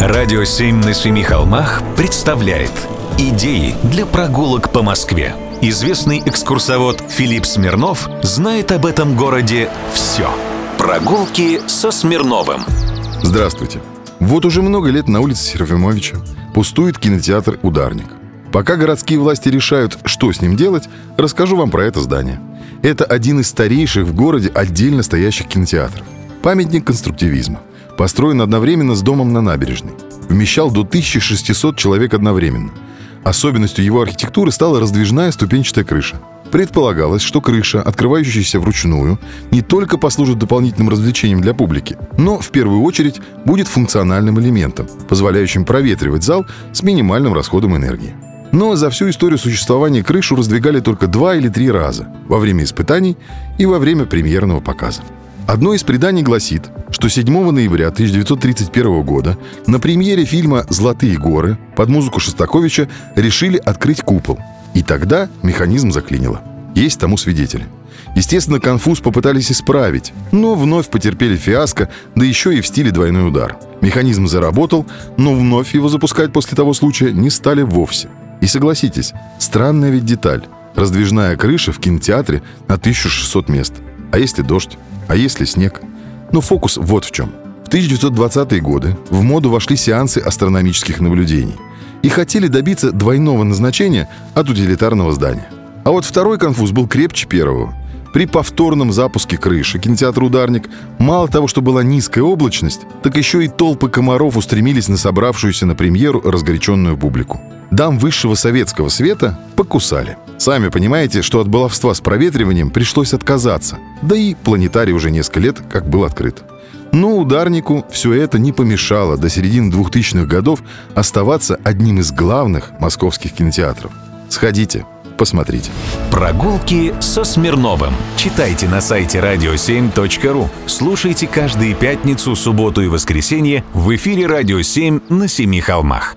Радио «Семь на семи холмах» представляет Идеи для прогулок по Москве. Известный экскурсовод Филипп Смирнов знает об этом городе все. Прогулки со Смирновым. Здравствуйте. Вот уже много лет на улице Серафимовича пустует кинотеатр «Ударник». Пока городские власти решают, что с ним делать, расскажу вам про это здание. Это один из старейших в городе отдельно стоящих кинотеатров. Памятник конструктивизма. Построен одновременно с домом на набережной. Вмещал до 1600 человек одновременно – Особенностью его архитектуры стала раздвижная ступенчатая крыша. Предполагалось, что крыша, открывающаяся вручную, не только послужит дополнительным развлечением для публики, но в первую очередь будет функциональным элементом, позволяющим проветривать зал с минимальным расходом энергии. Но за всю историю существования крышу раздвигали только два или три раза – во время испытаний и во время премьерного показа. Одно из преданий гласит, что 7 ноября 1931 года на премьере фильма «Золотые горы» под музыку Шостаковича решили открыть купол. И тогда механизм заклинило. Есть тому свидетели. Естественно, конфуз попытались исправить, но вновь потерпели фиаско, да еще и в стиле двойной удар. Механизм заработал, но вновь его запускать после того случая не стали вовсе. И согласитесь, странная ведь деталь. Раздвижная крыша в кинотеатре на 1600 мест. А если дождь? А если снег? Но фокус вот в чем. В 1920-е годы в моду вошли сеансы астрономических наблюдений и хотели добиться двойного назначения от утилитарного здания. А вот второй конфуз был крепче первого. При повторном запуске крыши кинотеатра «Ударник» мало того, что была низкая облачность, так еще и толпы комаров устремились на собравшуюся на премьеру разгоряченную публику. Дам высшего советского света покусали. Сами понимаете, что от баловства с проветриванием пришлось отказаться. Да и планетарий уже несколько лет как был открыт. Но ударнику все это не помешало до середины 2000-х годов оставаться одним из главных московских кинотеатров. Сходите, посмотрите. Прогулки со Смирновым. Читайте на сайте radio7.ru. Слушайте каждые пятницу, субботу и воскресенье в эфире «Радио 7» на Семи холмах.